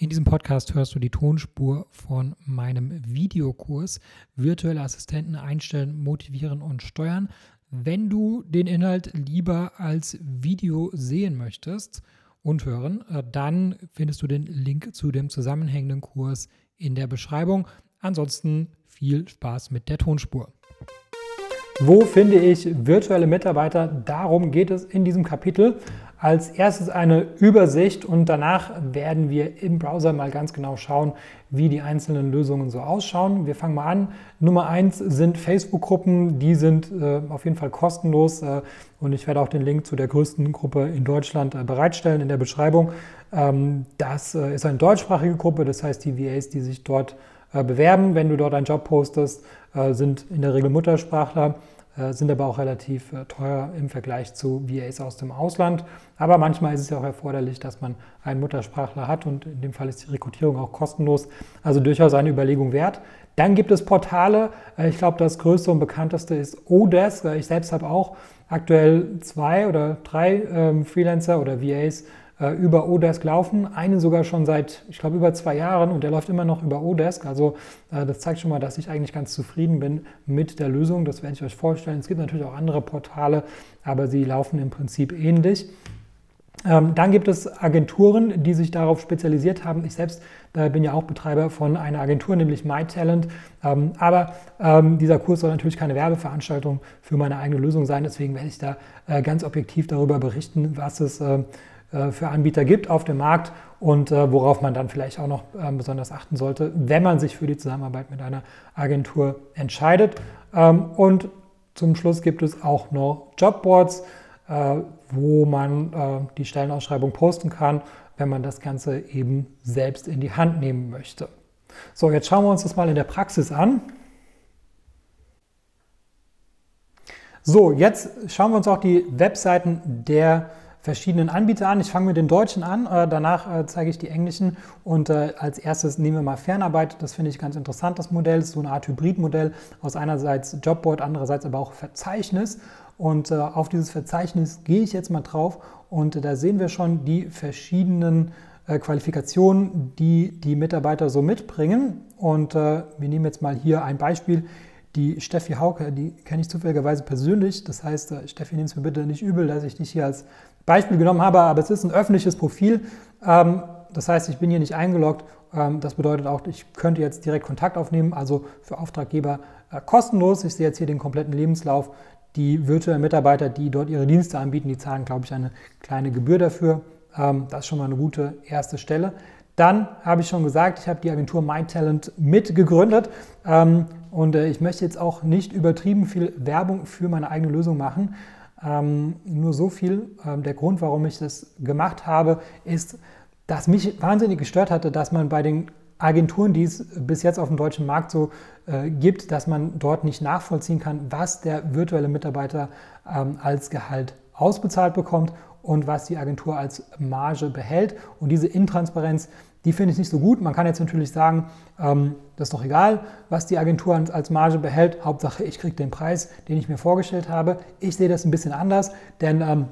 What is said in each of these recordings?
In diesem Podcast hörst du die Tonspur von meinem Videokurs Virtuelle Assistenten einstellen, motivieren und steuern. Wenn du den Inhalt lieber als Video sehen möchtest und hören, äh, dann findest du den Link zu dem zusammenhängenden Kurs in der Beschreibung. Ansonsten viel Spaß mit der Tonspur. Wo finde ich virtuelle Mitarbeiter? Darum geht es in diesem Kapitel. Als erstes eine Übersicht und danach werden wir im Browser mal ganz genau schauen, wie die einzelnen Lösungen so ausschauen. Wir fangen mal an. Nummer eins sind Facebook-Gruppen, die sind äh, auf jeden Fall kostenlos äh, und ich werde auch den Link zu der größten Gruppe in Deutschland äh, bereitstellen in der Beschreibung. Ähm, das äh, ist eine deutschsprachige Gruppe, das heißt die VAs, die sich dort äh, bewerben, wenn du dort einen Job postest, äh, sind in der Regel Muttersprachler sind aber auch relativ äh, teuer im Vergleich zu VAs aus dem Ausland. Aber manchmal ist es ja auch erforderlich, dass man einen Muttersprachler hat und in dem Fall ist die Rekrutierung auch kostenlos. Also durchaus eine Überlegung wert. Dann gibt es Portale. Äh, ich glaube, das größte und bekannteste ist Odesk. Ich selbst habe auch aktuell zwei oder drei ähm, Freelancer oder VAs äh, über Odesk laufen. Einen sogar schon seit, ich glaube, über zwei Jahren und der läuft immer noch über Odesk. Also äh, das zeigt schon mal, dass ich eigentlich ganz zufrieden bin mit der Lösung. Das werde ich euch vorstellen. Es gibt natürlich auch andere Portale, aber sie laufen im Prinzip ähnlich. Ähm, dann gibt es Agenturen, die sich darauf spezialisiert haben. Ich selbst äh, bin ja auch Betreiber von einer Agentur, nämlich MyTalent. Ähm, aber ähm, dieser Kurs soll natürlich keine Werbeveranstaltung für meine eigene Lösung sein. Deswegen werde ich da äh, ganz objektiv darüber berichten, was es äh, für Anbieter gibt auf dem Markt und äh, worauf man dann vielleicht auch noch äh, besonders achten sollte, wenn man sich für die Zusammenarbeit mit einer Agentur entscheidet. Ähm, und zum Schluss gibt es auch noch Jobboards, wo man die Stellenausschreibung posten kann, wenn man das Ganze eben selbst in die Hand nehmen möchte. So, jetzt schauen wir uns das mal in der Praxis an. So, jetzt schauen wir uns auch die Webseiten der verschiedenen Anbieter an. Ich fange mit den deutschen an, äh, danach äh, zeige ich die englischen und äh, als erstes nehmen wir mal Fernarbeit. Das finde ich ganz interessant, das Modell. Ist so eine Art Hybridmodell aus einerseits Jobboard, andererseits aber auch Verzeichnis. Und auf dieses Verzeichnis gehe ich jetzt mal drauf und da sehen wir schon die verschiedenen Qualifikationen, die die Mitarbeiter so mitbringen. Und wir nehmen jetzt mal hier ein Beispiel. Die Steffi Hauke, die kenne ich zufälligerweise persönlich. Das heißt, Steffi, nimm es mir bitte nicht übel, dass ich dich hier als Beispiel genommen habe, aber es ist ein öffentliches Profil. Ähm, das heißt, ich bin hier nicht eingeloggt. Ähm, das bedeutet auch, ich könnte jetzt direkt Kontakt aufnehmen, also für Auftraggeber äh, kostenlos. Ich sehe jetzt hier den kompletten Lebenslauf. Die virtuellen Mitarbeiter, die dort ihre Dienste anbieten, die zahlen, glaube ich, eine kleine Gebühr dafür. Ähm, das ist schon mal eine gute erste Stelle. Dann habe ich schon gesagt, ich habe die Agentur MyTalent mitgegründet und äh, ich möchte jetzt auch nicht übertrieben viel Werbung für meine eigene Lösung machen. Ähm, nur so viel. Ähm, der Grund, warum ich das gemacht habe, ist, dass mich wahnsinnig gestört hatte, dass man bei den Agenturen, die es bis jetzt auf dem deutschen Markt so äh, gibt, dass man dort nicht nachvollziehen kann, was der virtuelle Mitarbeiter ähm, als Gehalt ausbezahlt bekommt und was die Agentur als Marge behält. Und diese Intransparenz, die finde ich nicht so gut. Man kann jetzt natürlich sagen, ähm, das ist doch egal, was die Agentur als Marge behält. Hauptsache, ich kriege den Preis, den ich mir vorgestellt habe. Ich sehe das ein bisschen anders, denn ähm,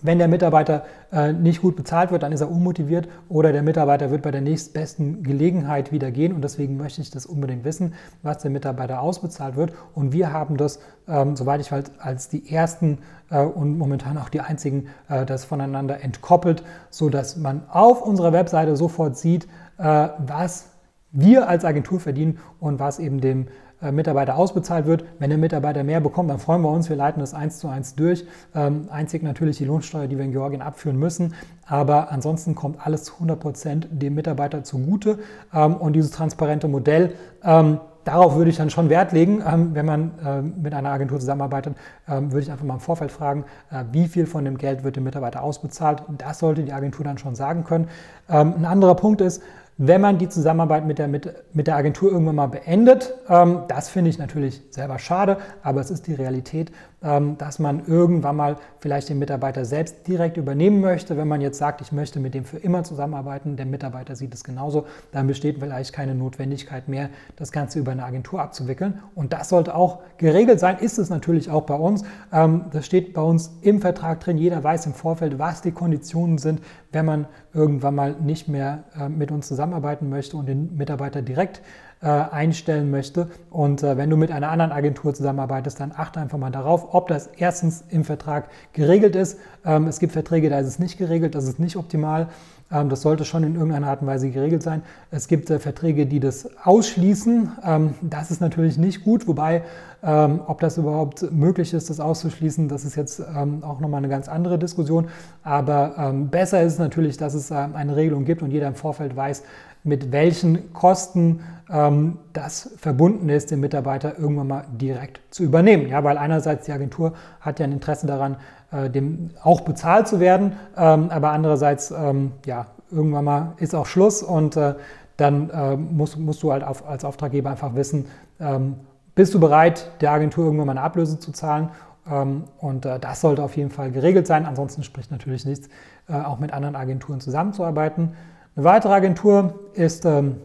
wenn der Mitarbeiter äh, nicht gut bezahlt wird, dann ist er unmotiviert oder der Mitarbeiter wird bei der nächstbesten Gelegenheit wieder gehen und deswegen möchte ich das unbedingt wissen, was der Mitarbeiter ausbezahlt wird. Und wir haben das, ähm, soweit ich weiß, als die ersten äh, und momentan auch die einzigen, äh, das voneinander entkoppelt, sodass man auf unserer Webseite sofort sieht, äh, was wir als Agentur verdienen und was eben dem Mitarbeiter ausbezahlt wird. Wenn der Mitarbeiter mehr bekommt, dann freuen wir uns. Wir leiten das eins zu eins durch. Ähm, einzig natürlich die Lohnsteuer, die wir in Georgien abführen müssen. Aber ansonsten kommt alles zu 100 Prozent dem Mitarbeiter zugute. Ähm, und dieses transparente Modell, ähm, darauf würde ich dann schon Wert legen. wenn man mit einer Agentur zusammenarbeitet, würde ich einfach mal im Vorfeld fragen, äh, wie viel von dem Geld wird dem Mitarbeiter ausbezahlt. Das sollte die Agentur dann schon sagen können. ein anderer Punkt ist, wenn man die Zusammenarbeit mit der, mit, mit der Agentur irgendwann mal beendet. Ähm, das finde ich natürlich selber schade, aber es ist die Realität. Ähm, dass man irgendwann mal vielleicht den Mitarbeiter selbst direkt übernehmen möchte. Wenn man jetzt sagt, ich möchte mit dem für immer zusammenarbeiten, der Mitarbeiter sieht es genauso, dann besteht vielleicht keine Notwendigkeit mehr, das Ganze über eine Agentur abzuwickeln. Und das sollte auch geregelt sein, ist es natürlich auch bei uns. Ähm, das steht bei uns im Vertrag drin. Jeder weiß im Vorfeld, was die Konditionen sind, wenn man irgendwann mal nicht mehr äh, mit uns zusammenarbeiten möchte und den Mitarbeiter direkt einstellen möchte. Und äh, wenn du mit einer anderen Agentur zusammenarbeitest, dann achte einfach mal darauf, ob das erstens im Vertrag geregelt ist. Ähm, es gibt Verträge, da ist es nicht geregelt, das ist nicht optimal. Ähm, das sollte schon in irgendeiner Art und Weise geregelt sein. Es gibt äh, Verträge, die das ausschließen. Ähm, das ist natürlich nicht gut, wobei, ähm, ob das überhaupt möglich ist, das auszuschließen, das ist jetzt auch nochmal eine ganz andere Diskussion. Aber besser ist es natürlich, dass es eine Regelung gibt und jeder im Vorfeld weiß, mit welchen Kosten das verbunden ist, den Mitarbeiter irgendwann mal direkt zu übernehmen. Ja, weil einerseits die Agentur hat ja ein Interesse daran, äh, dem auch bezahlt zu werden. Ähm, aber andererseits, ähm, ja, irgendwann mal ist auch Schluss und äh, dann äh, musst, musst du halt auf, als Auftraggeber einfach wissen, ähm, bist du bereit, der Agentur irgendwann mal eine Ablöse zu zahlen? Ähm, und äh, das sollte auf jeden Fall geregelt sein. Ansonsten spricht natürlich nichts, äh, auch mit anderen Agenturen zusammenzuarbeiten. Eine weitere Agentur ist ähm,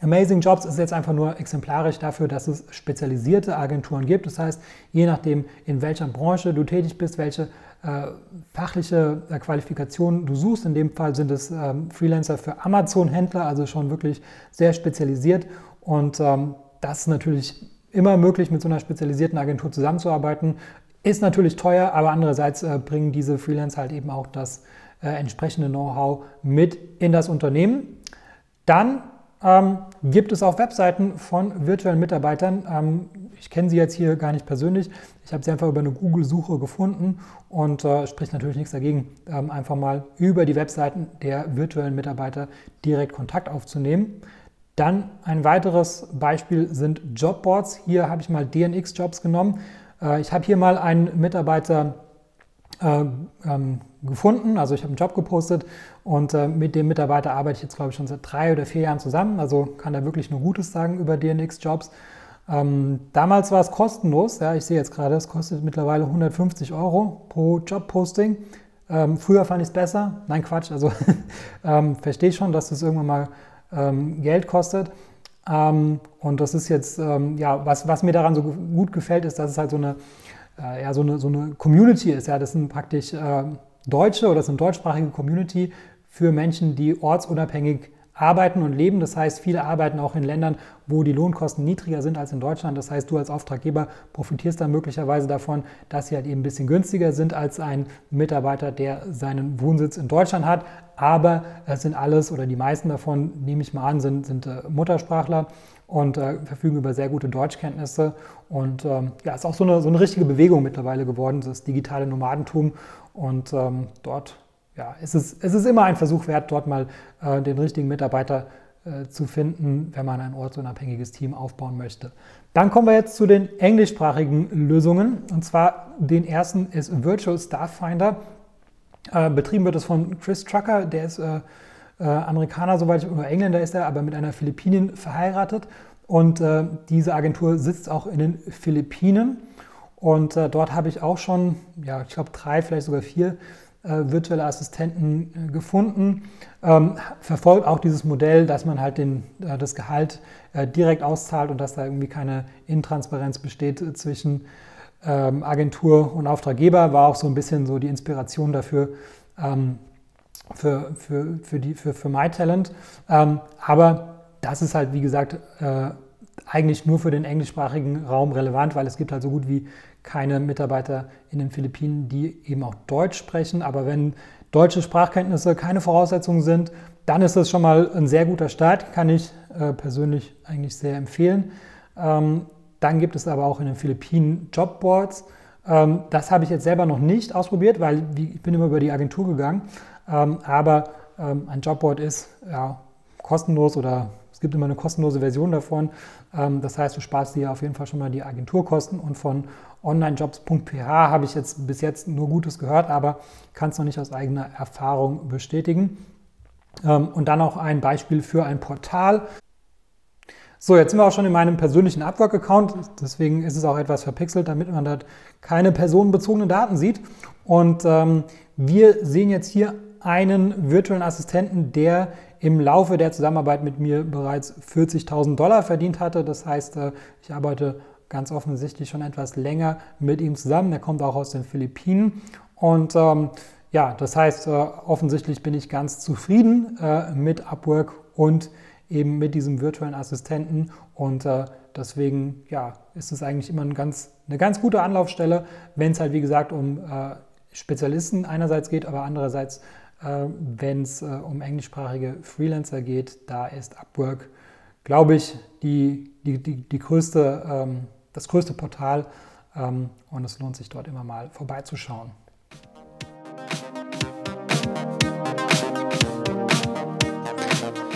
Amazing Jobs ist jetzt einfach nur exemplarisch dafür, dass es spezialisierte Agenturen gibt. Das heißt, je nachdem, in welcher Branche du tätig bist, welche äh, fachliche äh, Qualifikation du suchst, in dem Fall sind es ähm, Freelancer für Amazon-Händler, also schon wirklich sehr spezialisiert. Und ähm, das ist natürlich immer möglich, mit so einer spezialisierten Agentur zusammenzuarbeiten. Ist natürlich teuer, aber andererseits äh, bringen diese Freelancer halt eben auch das äh, entsprechende Know-how mit in das Unternehmen. Dann ähm, gibt es auch Webseiten von virtuellen Mitarbeitern. Ähm, ich kenne sie jetzt hier gar nicht persönlich. Ich habe sie einfach über eine Google-Suche gefunden und äh, spricht natürlich nichts dagegen, ähm, einfach mal über die Webseiten der virtuellen Mitarbeiter direkt Kontakt aufzunehmen. Dann ein weiteres Beispiel sind Jobboards. Hier habe ich mal DNX Jobs genommen. Äh, ich habe hier mal einen Mitarbeiter äh, ähm, gefunden. Also ich habe einen Job gepostet und äh, mit dem Mitarbeiter arbeite ich jetzt, glaube ich, schon seit drei oder vier Jahren zusammen. Also kann er wirklich nur Gutes sagen über DNX-Jobs. Ähm, damals war es kostenlos. Ja, ich sehe jetzt gerade, es kostet mittlerweile 150 Euro pro Jobposting. Ähm, früher fand ich es besser. Nein, Quatsch. Also ähm, verstehe ich schon, dass das irgendwann mal ähm, Geld kostet. Ähm, und das ist jetzt, ja, was, was mir daran so gut gefällt, ist, dass es halt so eine äh, ja, so, eine, so eine Community ist. Ja, das sind praktisch äh, Deutsche oder das sind deutschsprachige Community für Menschen, die ortsunabhängig arbeiten und leben. Das heißt, viele arbeiten auch in Ländern, wo die Lohnkosten niedriger sind als in Deutschland. Das heißt, du als Auftraggeber profitierst dann möglicherweise davon, dass sie halt eben ein bisschen günstiger sind als ein Mitarbeiter, der seinen Wohnsitz in Deutschland hat. Aber es sind alles oder die meisten davon, nehme ich mal an, sind, sind äh, Muttersprachler und äh, verfügen über sehr gute Deutschkenntnisse. Und ähm, ja, ist auch so eine, so eine richtige Bewegung mittlerweile geworden, das digitale Nomadentum. Und ähm, dort ja, ist es, es ist immer ein Versuch wert, dort mal äh, den richtigen Mitarbeiter äh, zu finden, wenn man ein ortsunabhängiges Team aufbauen möchte. Dann kommen wir jetzt zu den englischsprachigen Lösungen. Und zwar den ersten ist Virtual Staff Finder. Äh, betrieben wird es von Chris Trucker, der ist äh, Amerikaner, soweit ich, oder Engländer ist er, aber mit einer Philippinin verheiratet. Und äh, diese Agentur sitzt auch in den Philippinen. Und äh, dort habe ich auch schon, ja, ich glaube, drei, vielleicht sogar vier äh, virtuelle Assistenten äh, gefunden. Ähm, verfolgt auch dieses Modell, dass man halt den, das Gehalt direkt auszahlt und dass da irgendwie keine Intransparenz besteht zwischen ähm, Agentur und Auftraggeber. War auch so ein bisschen so die Inspiration dafür, ähm, für, für, für, die, für, für MyTalent. Ähm, aber das ist halt, wie gesagt, äh, eigentlich nur für den englischsprachigen Raum relevant, weil es gibt halt so gut wie keine Mitarbeiter in den Philippinen, die eben auch Deutsch sprechen. Aber wenn deutsche Sprachkenntnisse keine Voraussetzungen sind, dann ist das schon mal ein sehr guter Start, kann ich äh, persönlich eigentlich sehr empfehlen. Ähm, dann gibt es aber auch in den Philippinen Jobboards. Ähm, das habe ich jetzt selber noch nicht ausprobiert, weil ich bin immer über die Agentur gegangen. Ähm, aber ähm, ein Jobboard ist ja, kostenlos oder es gibt immer eine kostenlose Version davon. Ähm, das heißt, du sparst dir auf jeden Fall schon mal die Agenturkosten und von onlinejobs.ph habe ich jetzt bis jetzt nur Gutes gehört, aber kann es noch nicht aus eigener Erfahrung bestätigen. Und dann auch ein Beispiel für ein Portal. So, jetzt sind wir auch schon in meinem persönlichen Upwork-Account. Deswegen ist es auch etwas verpixelt, damit man dort keine personenbezogenen Daten sieht. Und wir sehen jetzt hier einen virtuellen Assistenten, der im Laufe der Zusammenarbeit mit mir bereits 40.000 Dollar verdient hatte. Das heißt, äh, ich arbeite ganz offensichtlich schon etwas länger mit ihm zusammen. Er kommt auch aus den Philippinen. Und ähm, ja, das heißt, äh, offensichtlich bin ich ganz zufrieden äh, mit Upwork und eben mit diesem virtuellen Assistenten. Und äh, deswegen ja, ist es eigentlich immer ein ganz, eine ganz gute Anlaufstelle, wenn es halt, wie gesagt, um Spezialisten einerseits geht, aber andererseits, wenn es äh, um englischsprachige Freelancer geht, da ist Upwork, glaube ich, die, die, die, die größte, ähm, das größte Portal. Ähm, und es lohnt sich dort immer mal vorbeizuschauen.